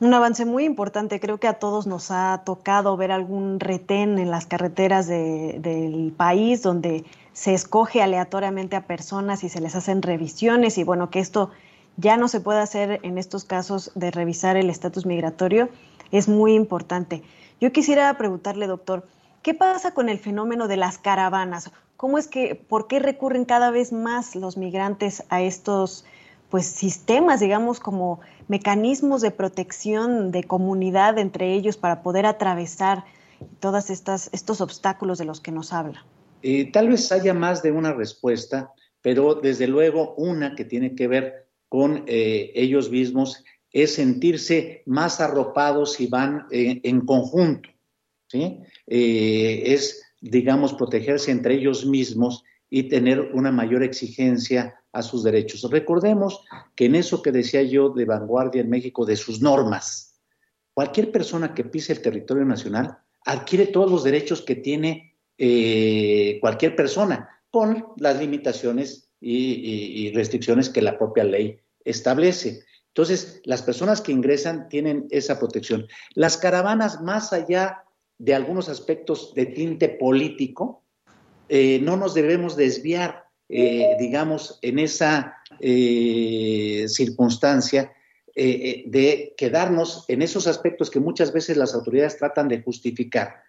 Un avance muy importante, creo que a todos nos ha tocado ver algún retén en las carreteras del país donde se escoge aleatoriamente a personas y se les hacen revisiones y bueno, que esto ya no se puede hacer en estos casos de revisar el estatus migratorio es muy importante. Yo quisiera preguntarle, doctor, ¿qué pasa con el fenómeno de las caravanas? ¿Cómo es que, por qué recurren cada vez más los migrantes a estos pues, sistemas, digamos, como mecanismos de protección de comunidad entre ellos para poder atravesar todos estos obstáculos de los que nos habla? Eh, tal vez haya más de una respuesta, pero desde luego una que tiene que ver con eh, ellos mismos es sentirse más arropados y van eh, en conjunto. ¿sí? es digamos, protegerse entre ellos mismos y tener una mayor exigencia a sus derechos. Recordemos que en eso que decía yo de vanguardia en México, de sus normas, cualquier persona que pise el territorio nacional adquiere todos los derechos que tiene eh, cualquier persona, con las limitaciones y restricciones que la propia ley establece. Entonces, las personas que ingresan tienen esa protección. Las caravanas, más allá de algunos aspectos de tinte político, eh, no nos debemos desviar. digamos, en esa circunstancia de quedarnos en esos aspectos que muchas veces las autoridades tratan de justificar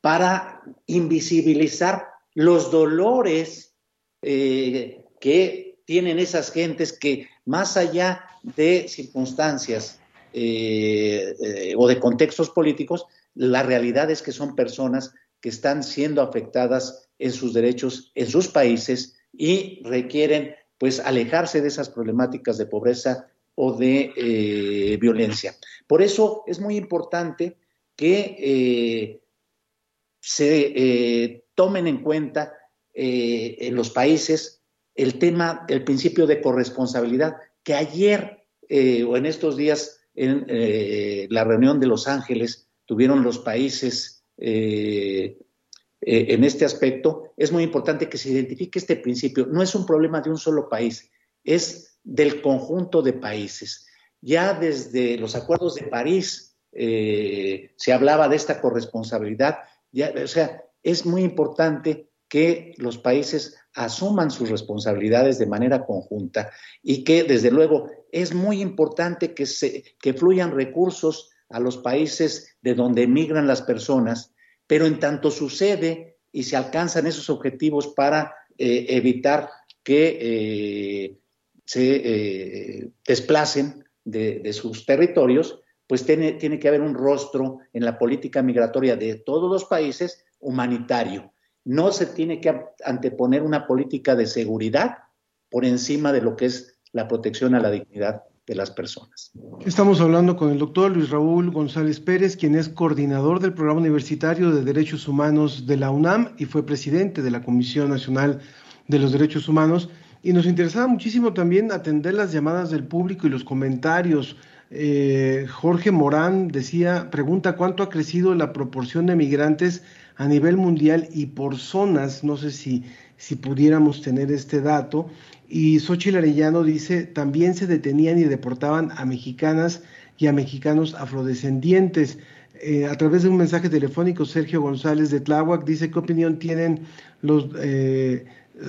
para invisibilizar los dolores que tienen esas gentes que más allá de circunstancias eh, eh, o de contextos políticos, la realidad es que son personas que están siendo afectadas en sus derechos en sus países y requieren pues alejarse de esas problemáticas de pobreza o de eh, violencia. Por eso es muy importante que se tomen en cuenta en los países el tema, el principio de corresponsabilidad, que ayer o en estos días en eh, la reunión de Los Ángeles tuvieron los países eh, eh, en este aspecto, es muy importante que se identifique este principio. No es un problema de un solo país, es del conjunto de países. Ya desde los acuerdos de París se hablaba de esta corresponsabilidad. Ya, o sea, es muy importante que los países asuman sus responsabilidades de manera conjunta y que, desde luego, es muy importante que, se, que fluyan recursos a los países de donde emigran las personas, pero en tanto sucede y se alcanzan esos objetivos para eh, evitar que eh, se eh, desplacen de, de, sus territorios, pues tiene, tiene que haber un rostro en la política migratoria de todos los países humanitario no se tiene que anteponer una política de seguridad por encima de lo que es la protección a la dignidad de las personas. Estamos hablando con el doctor Luis Raúl González Pérez, quien es coordinador del Programa Universitario de Derechos Humanos de la UNAM y fue presidente de la Comisión Nacional de los Derechos Humanos. Y nos interesaba muchísimo también atender las llamadas del público y los comentarios. Eh, Jorge Morán decía, pregunta cuánto ha crecido la proporción de migrantes a nivel mundial y por zonas, no sé si, si pudiéramos tener este dato. Y Xochitl Arellano dice, también se detenían y deportaban a mexicanas y a mexicanos afrodescendientes. Eh, a través de un mensaje telefónico, Sergio González de Tláhuac dice qué opinión tienen los eh,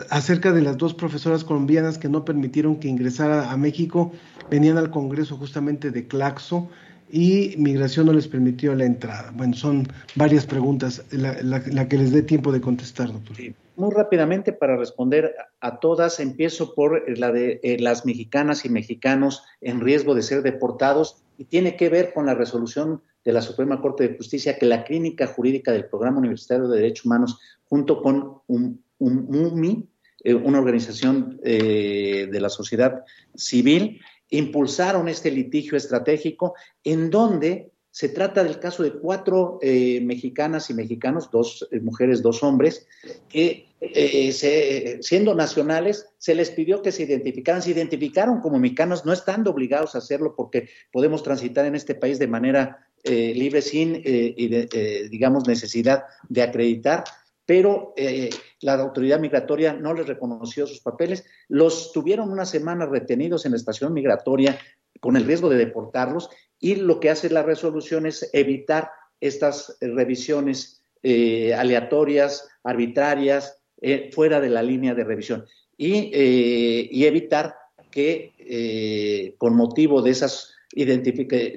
acerca de las dos profesoras colombianas que no permitieron que ingresara a México, venían al Congreso justamente de Claxo y migración no les permitió la entrada. Bueno, son varias preguntas, la, que les dé tiempo de contestar, doctor. Muy rápidamente para responder a todas, empiezo por la de eh, las mexicanas y mexicanos en riesgo de ser deportados y tiene que ver con la resolución de la Suprema Corte de Justicia que la clínica jurídica del Programa Universitario de Derechos Humanos junto con un, un eh, una organización eh, de la sociedad civil, impulsaron este litigio estratégico en donde se trata del caso de cuatro eh, mexicanas y mexicanos, dos eh, mujeres, dos hombres, que eh, siendo nacionales se les pidió que se identificaran, se identificaron como mexicanos, no estando obligados a hacerlo porque podemos transitar en este país de manera libre sin, digamos, necesidad de acreditar pero eh, la autoridad migratoria no les reconoció sus papeles, los tuvieron una semana retenidos en la estación migratoria con el riesgo de deportarlos y lo que hace la resolución es evitar estas revisiones eh, aleatorias, arbitrarias, eh, fuera de la línea de revisión. Y, y evitar que con motivo de esas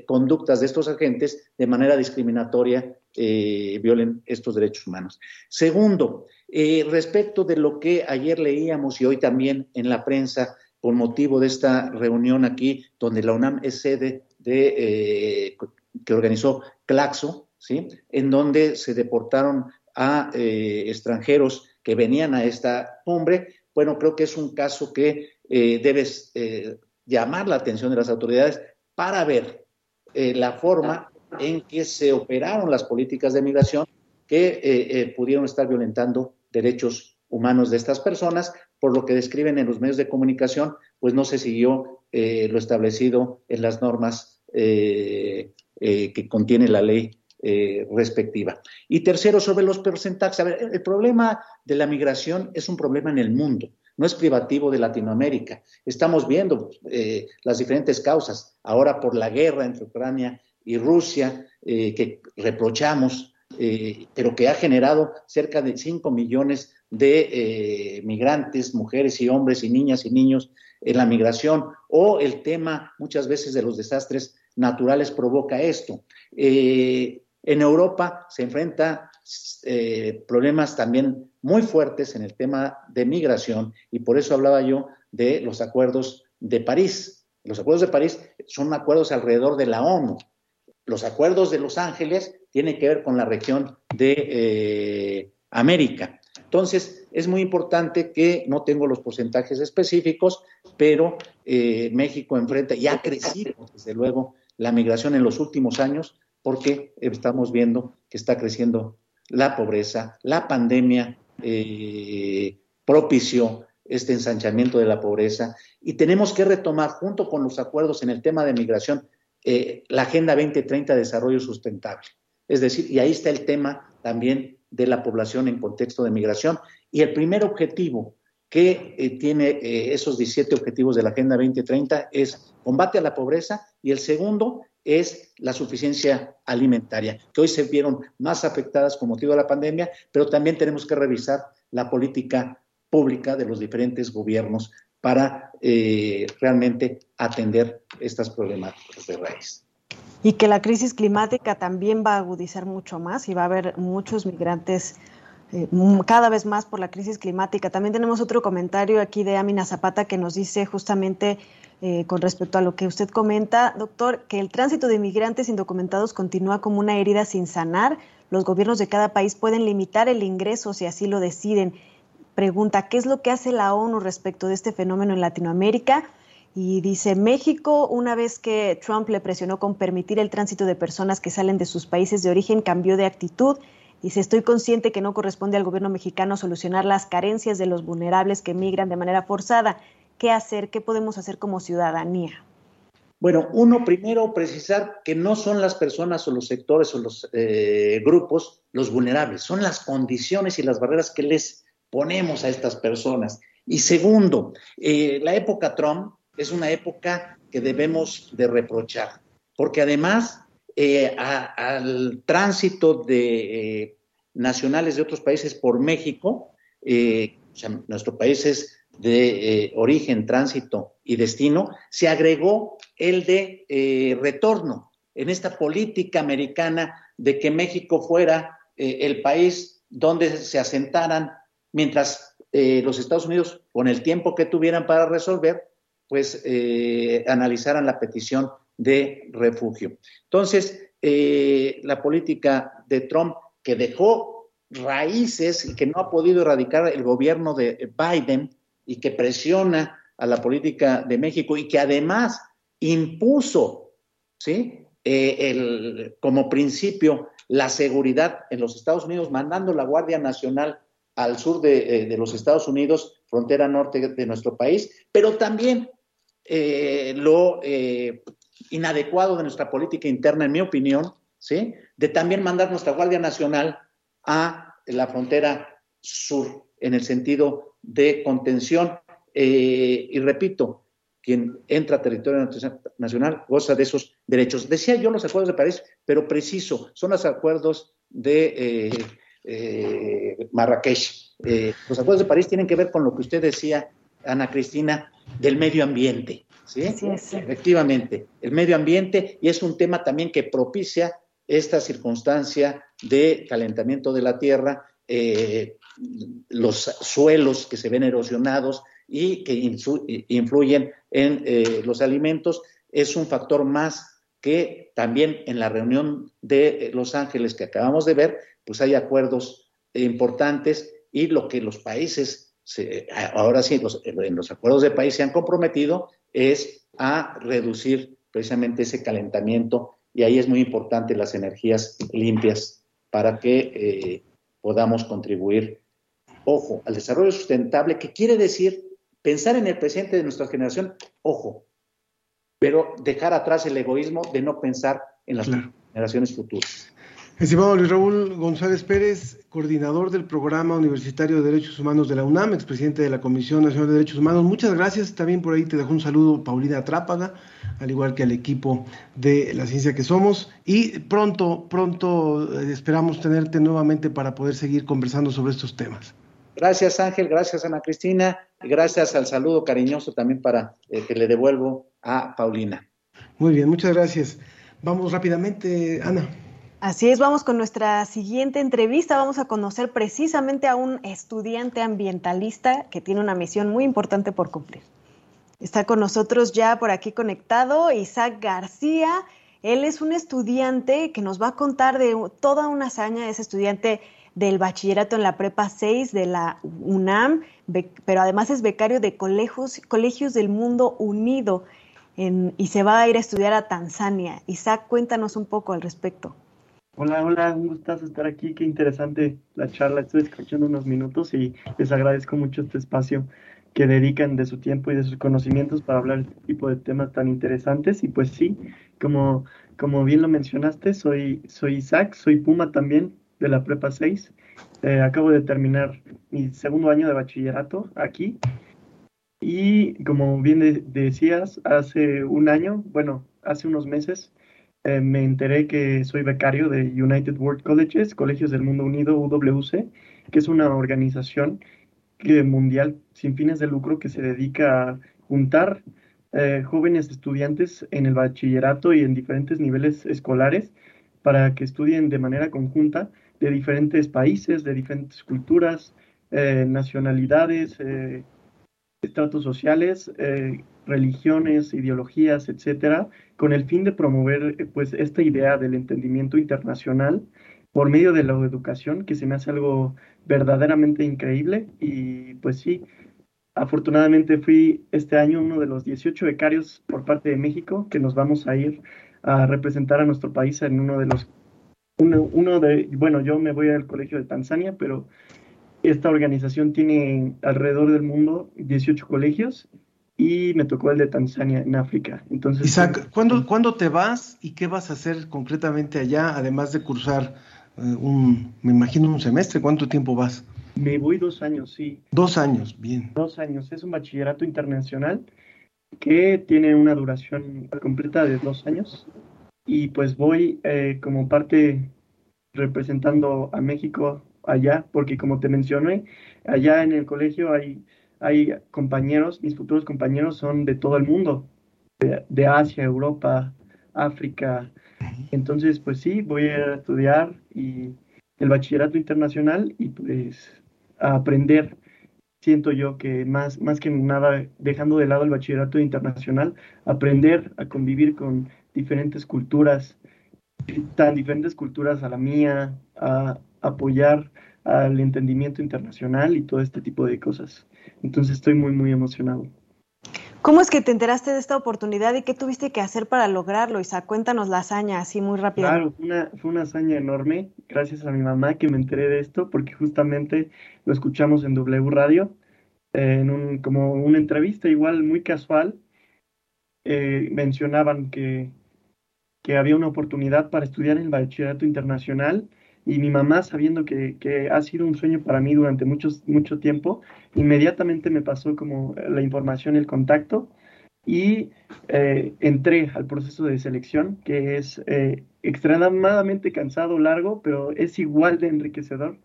conductas de estos agentes de manera discriminatoria eh, violen estos derechos humanos. Segundo, eh, respecto de lo que ayer leíamos y hoy también en la prensa, por motivo de esta reunión aquí, donde la UNAM es sede de, eh, que organizó Claxo, ¿sí? en donde se deportaron a extranjeros que venían a esta cumbre. Bueno, creo que es un caso que debe llamar la atención de las autoridades para ver la forma en que se operaron las políticas de migración que eh, eh, pudieron estar violentando derechos humanos de estas personas, por lo que describen en los medios de comunicación, pues no se siguió eh, lo establecido en las normas que contiene la ley respectiva. Y tercero, sobre los porcentajes. A ver, el problema de la migración es un problema en el mundo, no es privativo de Latinoamérica. Estamos viendo las diferentes causas, ahora por la guerra entre Ucrania y Rusia, eh, que reprochamos, eh, pero que ha generado cerca de 5 millones de eh, migrantes, mujeres y hombres y niñas y niños en la migración o el tema muchas veces de los desastres naturales provoca esto. Eh, en Europa se enfrenta eh, problemas también muy fuertes en el tema de migración y por eso hablaba yo de los acuerdos de París. Los acuerdos de París son acuerdos alrededor de la ONU. Los acuerdos de Los Ángeles tienen que ver con la región de América. Entonces, es muy importante que no tengo los porcentajes específicos, pero eh, México enfrenta y ha crecido, desde luego, la migración en los últimos años, porque estamos viendo que está creciendo la pobreza, la pandemia eh, propició este ensanchamiento de la pobreza y tenemos que retomar junto con los acuerdos en el tema de migración eh, la Agenda 2030 de Desarrollo Sustentable. Es decir, y ahí está el tema también de la población en contexto de migración. Y el primer objetivo que eh, tiene esos 17 objetivos de la Agenda 2030 es combate a la pobreza y el segundo es la suficiencia alimentaria, que hoy se vieron más afectadas con motivo de la pandemia, pero también tenemos que revisar la política pública de los diferentes gobiernos para eh, realmente atender estas problemáticas de raíz y que la crisis climática también va a agudizar mucho más y va a haber muchos migrantes eh, cada vez más por la crisis climática. También tenemos otro comentario aquí de Amina Zapata que nos dice justamente eh, con respecto a lo que usted comenta, doctor, que el tránsito de inmigrantes indocumentados continúa como una herida sin sanar. Los gobiernos de cada país pueden limitar el ingreso si así lo deciden. Pregunta, ¿qué es lo que hace la ONU respecto de este fenómeno en Latinoamérica? Y dice, México, una vez que Trump le presionó con permitir el tránsito de personas que salen de sus países de origen, cambió de actitud. Dice, estoy consciente que no corresponde al gobierno mexicano solucionar las carencias de los vulnerables que migran de manera forzada. ¿Qué hacer? ¿Qué podemos hacer como ciudadanía? Bueno, uno, primero precisar que no son las personas o los sectores o los eh, grupos los vulnerables, son las condiciones y las barreras que les ponemos a estas personas. Y segundo, eh, la época Trump es una época que debemos de reprochar, porque además eh, al tránsito de nacionales de otros países por México, o sea, nuestros países de origen, tránsito y destino, se agregó el de retorno en esta política americana de que México fuera el país donde se asentaran mientras los Estados Unidos, con el tiempo que tuvieran para resolver, pues eh, analizaran la petición de refugio. Entonces, eh, la política de Trump que dejó raíces y que no ha podido erradicar el gobierno de Biden y que presiona a la política de México y que además impuso, ¿sí? Eh, como principio la seguridad en los Estados Unidos, mandando la Guardia Nacional al sur de, de los Estados Unidos, frontera norte de nuestro país, pero también eh, lo eh, inadecuado de nuestra política interna, en mi opinión, ¿sí? de también mandar nuestra Guardia Nacional a la frontera sur en el sentido de contención. Eh, y repito, quien entra a territorio nacional goza de esos derechos. Decía yo los acuerdos de París, pero preciso, son los acuerdos de Marrakech. los acuerdos de París tienen que ver con lo que usted decía Ana Cristina, del medio ambiente. ¿sí? Efectivamente, el medio ambiente y es un tema también que propicia esta circunstancia de calentamiento de la tierra, eh, los suelos que se ven erosionados y que influyen en eh, los alimentos, es un factor más que también en la reunión de Los Ángeles que acabamos de ver, pues hay acuerdos importantes y lo que los países ahora sí, en los acuerdos de país se han comprometido es a reducir precisamente ese calentamiento y ahí es muy importante las energías limpias para que eh, podamos contribuir, ojo, al desarrollo sustentable, que quiere decir pensar en el presente de nuestra generación, ojo, pero dejar atrás el egoísmo de no pensar en las generaciones futuras. Estimado Luis Raúl González Pérez, coordinador del Programa Universitario de Derechos Humanos de la UNAM, expresidente de la Comisión Nacional de Derechos Humanos, muchas gracias. También por ahí te dejo un saludo, Paulina Trápaga, al igual que al equipo de la ciencia que somos. Y pronto, pronto eh, esperamos tenerte nuevamente para poder seguir conversando sobre estos temas. Gracias Ángel, gracias Ana Cristina, y gracias al saludo cariñoso también para eh, que le devuelvo a Paulina. Muy bien, muchas gracias. Vamos rápidamente, Ana. Así es, vamos con nuestra siguiente entrevista. Vamos a conocer precisamente a un estudiante ambientalista que tiene una misión muy importante por cumplir. Está con nosotros ya por aquí conectado Isaac García. Él es un estudiante que nos va a contar de toda una hazaña, es estudiante del bachillerato en la prepa 6 de la UNAM, pero además es becario de colegios, colegios del mundo unido y se va a ir a estudiar a Tanzania. Isaac, cuéntanos un poco al respecto. Hola, hola, un gustazo estar aquí, qué interesante la charla, estoy escuchando unos minutos y les agradezco mucho este espacio que dedican de su tiempo y de sus conocimientos para hablar de este tipo de temas tan interesantes. Y pues sí, como, como bien lo mencionaste, soy, soy Isaac, soy Puma también de la Prepa 6. Eh, acabo de terminar mi segundo año de bachillerato aquí. Y como bien decías, hace un año, bueno, hace unos meses, eh, me enteré que soy becario de United World Colleges, Colegios del Mundo Unido, UWC, que es una organización mundial sin fines de lucro que se dedica a juntar eh, jóvenes estudiantes en el bachillerato y en diferentes niveles escolares para que estudien de manera conjunta de diferentes países, de diferentes culturas, eh, nacionalidades, estratos sociales, religiones, ideologías, etcétera, con el fin de promover eh, pues esta idea del entendimiento internacional por medio de la educación, que se me hace algo verdaderamente increíble. Y pues sí, afortunadamente fui este año uno de los 18 becarios por parte de México que nos vamos a ir a representar a nuestro país en uno de los uno, uno de bueno, yo me voy al colegio de Tanzania, pero esta organización tiene alrededor del mundo 18 colegios y me tocó el de Tanzania en África. Entonces, Isaac, ¿cuándo, ¿cuándo te vas y qué vas a hacer concretamente allá, además de cursar eh, un, me imagino, un semestre? ¿Cuánto tiempo vas? Me voy dos años, sí. Dos años, bien. Dos años. Es un bachillerato internacional que tiene una duración completa de dos años. Y pues voy eh, como parte representando a México allá, porque como te mencioné, allá en el colegio hay hay compañeros, mis futuros compañeros son de todo el mundo, de, Asia, Europa, África. Entonces, pues sí, voy a estudiar y el bachillerato internacional y pues a aprender. Siento yo que más, más que nada, dejando de lado el bachillerato internacional, aprender a convivir con diferentes culturas, tan diferentes culturas a la mía, a apoyar al entendimiento internacional y todo este tipo de cosas. Entonces estoy muy, muy emocionado. ¿Cómo es que te enteraste de esta oportunidad y qué tuviste que hacer para lograrlo, Isa? Cuéntanos la hazaña así muy rápido. Claro, fue una, fue una hazaña enorme, gracias a mi mamá que me enteré de esto, porque justamente lo escuchamos en W Radio, en un, como una entrevista igual muy casual, eh, mencionaban que, que había una oportunidad para estudiar el bachillerato internacional y mi mamá, sabiendo que, que, ha sido un sueño para mí durante muchos, mucho tiempo, inmediatamente me pasó como la información, el contacto y eh, entré al proceso de selección, que es eh, extremadamente cansado, largo, pero es igual de enriquecedor.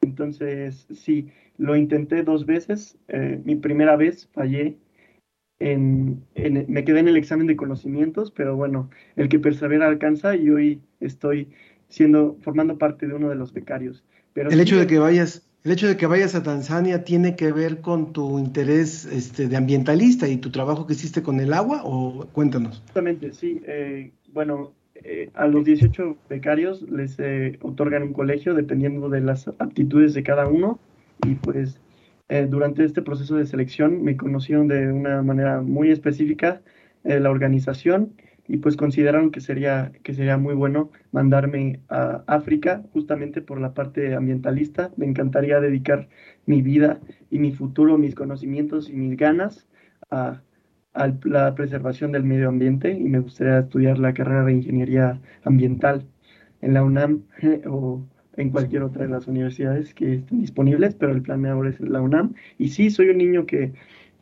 Entonces, sí, lo intenté dos veces. Eh, mi primera vez fallé. En, en, me quedé en el examen de conocimientos, pero bueno, el que persevera alcanza y hoy estoy siendo, formando parte de uno de los becarios. Pero el hecho de que vayas, el hecho de que vayas a Tanzania tiene que ver con tu interés este, de ambientalista y tu trabajo que hiciste con el agua, o cuéntanos. Exactamente, sí. Eh, bueno, eh, a los 18 becarios les eh, otorgan un colegio dependiendo de las aptitudes de cada uno y pues durante este proceso de selección me conocieron de una manera muy específica la organización y pues consideraron que sería, que sería muy bueno mandarme a África justamente por la parte ambientalista. Me encantaría dedicar mi vida y mi futuro, mis conocimientos y mis ganas a, a la preservación del medio ambiente y me gustaría estudiar la carrera de ingeniería ambiental en la UNAM o en cualquier otra de las universidades que estén disponibles, pero el plan de ahora es la UNAM. Y sí, soy un niño que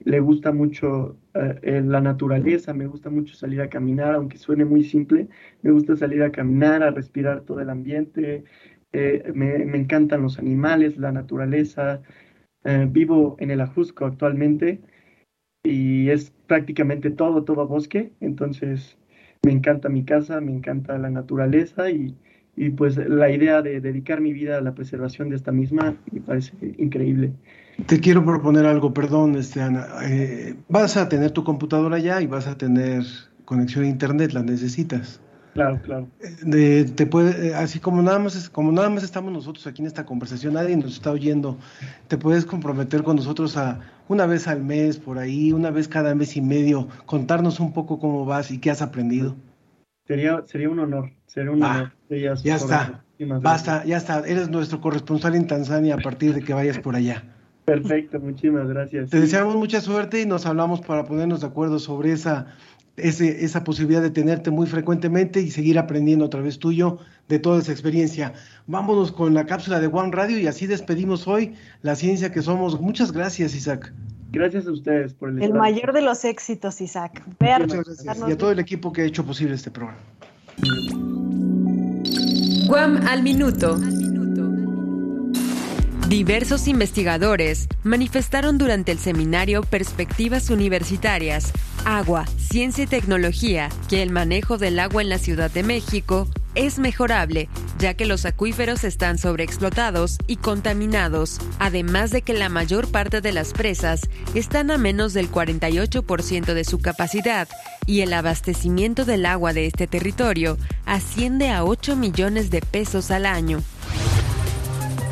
le gusta mucho eh, la naturaleza, me gusta mucho salir a caminar, aunque suene muy simple, me gusta salir a caminar, a respirar todo el ambiente, eh, me, encantan los animales, la naturaleza, Eh, vivo en el Ajusco actualmente y es prácticamente todo, todo bosque, entonces me encanta mi casa, me encanta la naturaleza y, y pues la idea de dedicar mi vida a la preservación de esta misma me parece increíble. Te quiero proponer algo, perdón, este, Ana. Eh, vas a tener tu computadora ya y vas a tener conexión a internet, la necesitas. Claro, claro. De, te puede, eh, así como nada más como nada más estamos nosotros aquí en esta conversación, nadie nos está oyendo, te puedes comprometer con nosotros a una vez al mes por ahí, una vez cada mes y medio, contarnos un poco cómo vas y qué has aprendido. Sería, sería un honor, sería un Ah, honor. Ya está, basta, ya está, eres nuestro corresponsal en Tanzania a partir de que vayas por allá. Perfecto, muchísimas gracias. Te deseamos mucha suerte y nos hablamos para ponernos de acuerdo sobre esa, ese- esa posibilidad de tenerte muy frecuentemente y seguir aprendiendo a través tuyo de toda esa experiencia. Vámonos con la cápsula de One Radio y así despedimos hoy la ciencia que somos. Muchas gracias, Isaac. Gracias a ustedes por el El mayor de los éxitos, Isaac. Muchas gracias. Y a todo el equipo que ha hecho posible este programa. Guam al minuto. Diversos investigadores manifestaron durante el seminario Perspectivas Universitarias, Agua, Ciencia y Tecnología que el manejo del agua en la Ciudad de México es mejorable, ya que los acuíferos están sobreexplotados y contaminados, además de que la mayor parte de las presas están a menos del 48% de su capacidad y el abastecimiento del agua de este territorio asciende a 8 millones de pesos al año.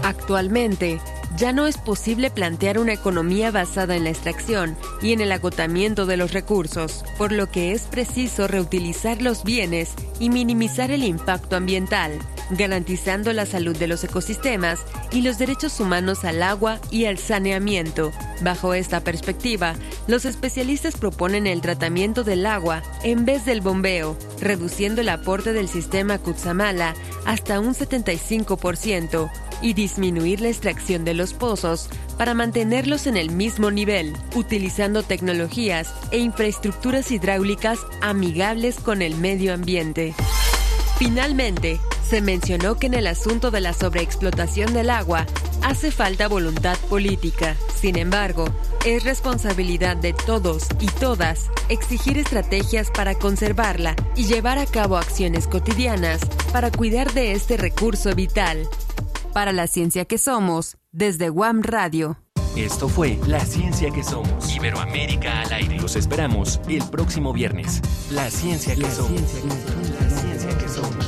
Actualmente, ya no es posible plantear una economía basada en la extracción y en el agotamiento de los recursos, por lo que es preciso reutilizar los bienes y minimizar el impacto ambiental, garantizando la salud de los ecosistemas y los derechos humanos al agua y al saneamiento. Bajo esta perspectiva, los especialistas proponen el tratamiento del agua en vez del bombeo, reduciendo el aporte del sistema Kutsamala hasta un 75% y disminuir la extracción de los pozos para mantenerlos en el mismo nivel, utilizando tecnologías e infraestructuras hidráulicas amigables con el medio ambiente. Finalmente, se mencionó que en el asunto de la sobreexplotación del agua hace falta voluntad política. Sin embargo, es responsabilidad de todos y todas exigir estrategias para conservarla y llevar a cabo acciones cotidianas para cuidar de este recurso vital. Para la ciencia que somos, desde Guam Radio. Esto fue La Ciencia que Somos. Iberoamérica al aire. Los esperamos el próximo viernes. La Ciencia que Somos. La Ciencia que Somos.